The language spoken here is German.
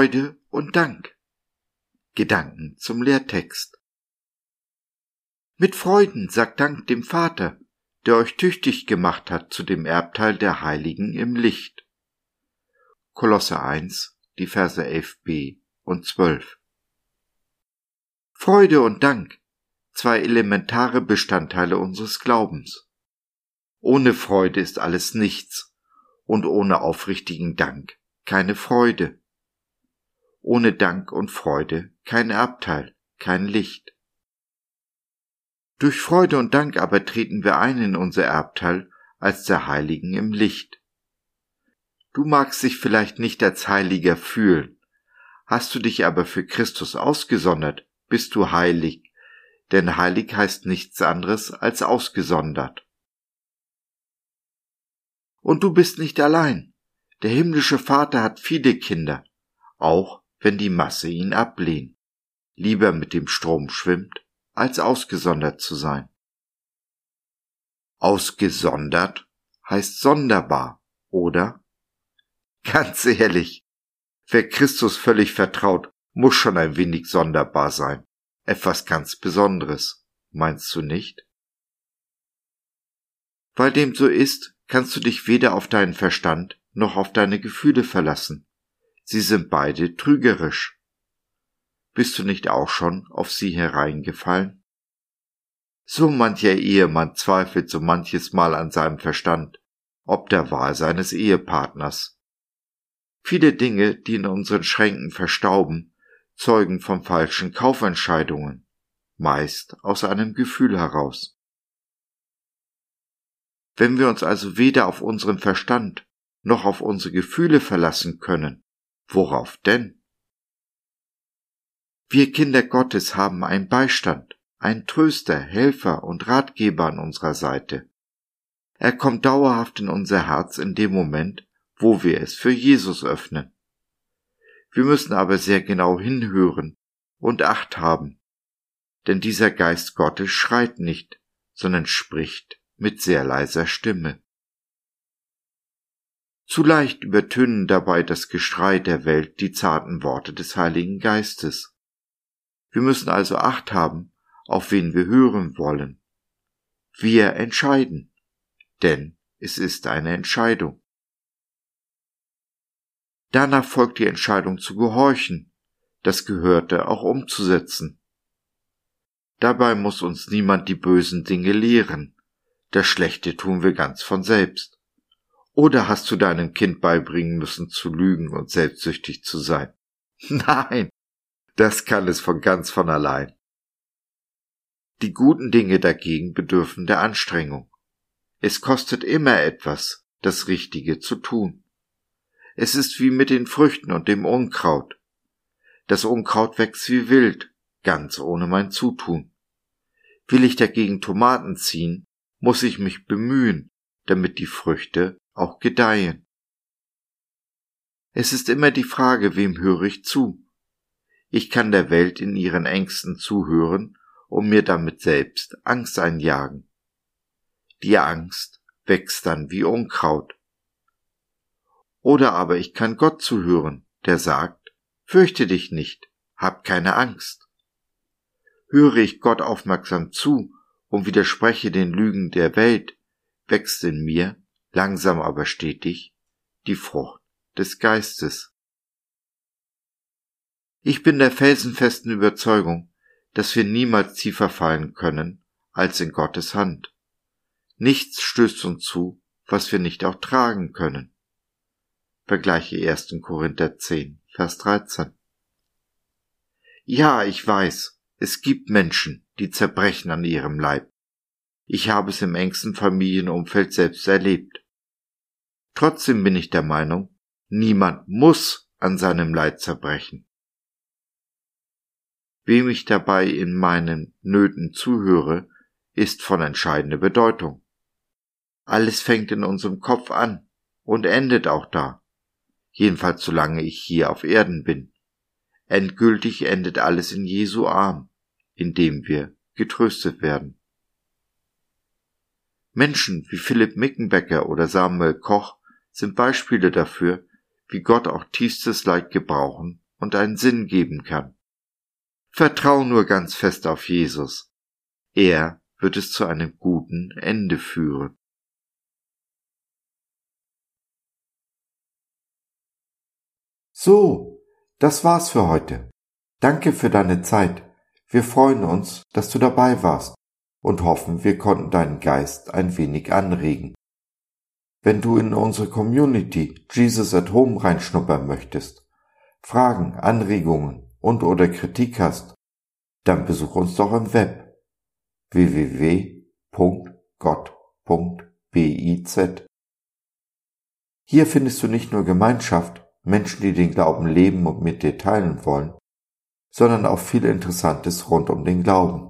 Freude und Dank. Gedanken zum Lehrtext. Mit Freuden sagt Dank dem Vater, der euch tüchtig gemacht hat zu dem Erbteil der Heiligen im Licht. Kolosse 1, die Verse 11b und 12. Freude und Dank, zwei elementare Bestandteile unseres Glaubens. Ohne Freude ist alles nichts und ohne aufrichtigen Dank keine Freude. Ohne Dank und Freude kein Erbteil, kein Licht. Durch Freude und Dank aber treten wir ein in unser Erbteil als der Heiligen im Licht. Du magst dich vielleicht nicht als Heiliger fühlen, hast du dich aber für Christus ausgesondert, bist du heilig, denn heilig heißt nichts anderes als ausgesondert. Und du bist nicht allein. Der himmlische Vater hat viele Kinder, auch wenn die Masse ihn ablehnt, lieber mit dem Strom schwimmt, als ausgesondert zu sein. Ausgesondert heißt sonderbar, oder? Ganz ehrlich, wer Christus völlig vertraut, muss schon ein wenig sonderbar sein. Etwas ganz Besonderes, meinst du nicht? Weil dem so ist, kannst du dich weder auf deinen Verstand noch auf deine Gefühle verlassen. Sie sind beide trügerisch. Bist du nicht auch schon auf sie hereingefallen? So mancher Ehemann zweifelt so manches Mal an seinem Verstand, ob der Wahl seines Ehepartners. Viele Dinge, die in unseren Schränken verstauben, zeugen von falschen Kaufentscheidungen, meist aus einem Gefühl heraus. Wenn wir uns also weder auf unseren Verstand noch auf unsere Gefühle verlassen können, worauf denn? Wir Kinder Gottes haben einen Beistand, einen Tröster, Helfer und Ratgeber an unserer Seite. Er kommt dauerhaft in unser Herz in dem Moment, wo wir es für Jesus öffnen. Wir müssen aber sehr genau hinhören und Acht haben, denn dieser Geist Gottes schreit nicht, sondern spricht mit sehr leiser Stimme. Zu leicht übertönen dabei das Geschrei der Welt die zarten Worte des Heiligen Geistes. Wir müssen also Acht haben, auf wen wir hören wollen. Wir entscheiden, denn es ist eine Entscheidung. Danach folgt die Entscheidung zu gehorchen, das Gehörte auch umzusetzen. Dabei muss uns niemand die bösen Dinge lehren, das Schlechte tun wir ganz von selbst. Oder hast du deinem Kind beibringen müssen zu lügen und selbstsüchtig zu sein? Nein, das kann es von ganz von allein. Die guten Dinge dagegen bedürfen der Anstrengung. Es kostet immer etwas, das Richtige zu tun. Es ist wie mit den Früchten und dem Unkraut. Das Unkraut wächst wie wild, ganz ohne mein Zutun. Will ich dagegen Tomaten ziehen, muss ich mich bemühen, damit die Früchte auch gedeihen. Es ist immer die Frage, wem höre ich zu? Ich kann der Welt in ihren Ängsten zuhören und mir damit selbst Angst einjagen. Die Angst wächst dann wie Unkraut. Oder aber ich kann Gott zuhören, der sagt, fürchte dich nicht, hab keine Angst. Höre ich Gott aufmerksam zu und widerspreche den Lügen der Welt, wächst in mir, langsam aber stetig, die Frucht des Geistes. Ich bin der felsenfesten Überzeugung, dass wir niemals tiefer fallen können als in Gottes Hand. Nichts stößt uns zu, was wir nicht auch tragen können. Vergleiche 1. Korinther 10, Vers 13. Ja, ich weiß, es gibt Menschen, die zerbrechen an ihrem Leib. Ich habe es im engsten Familienumfeld selbst erlebt. Trotzdem bin ich der Meinung, niemand muss an seinem Leid zerbrechen. Wem ich dabei in meinen Nöten zuhöre, ist von entscheidender Bedeutung. Alles fängt in unserem Kopf an und endet auch da, jedenfalls solange ich hier auf Erden bin. Endgültig endet alles in Jesu Arm indem wir getröstet werden. Menschen wie Philipp Mickenbecker oder Samuel Koch sind Beispiele dafür, wie Gott auch tiefstes Leid gebrauchen und einen Sinn geben kann. Vertrau nur ganz fest auf Jesus. Er wird es zu einem guten Ende führen. So, das war's für heute. Danke für deine Zeit. Wir freuen uns, dass du dabei warst und hoffen, wir konnten deinen Geist ein wenig anregen. Wenn du in unsere Community Jesus at Home reinschnuppern möchtest, Fragen, Anregungen und oder Kritik hast, dann besuch uns doch im Web www.gott.biz. Hier findest du nicht nur Gemeinschaft, Menschen, die den Glauben leben und mit dir teilen wollen, sondern auch viel Interessantes rund um den Glauben.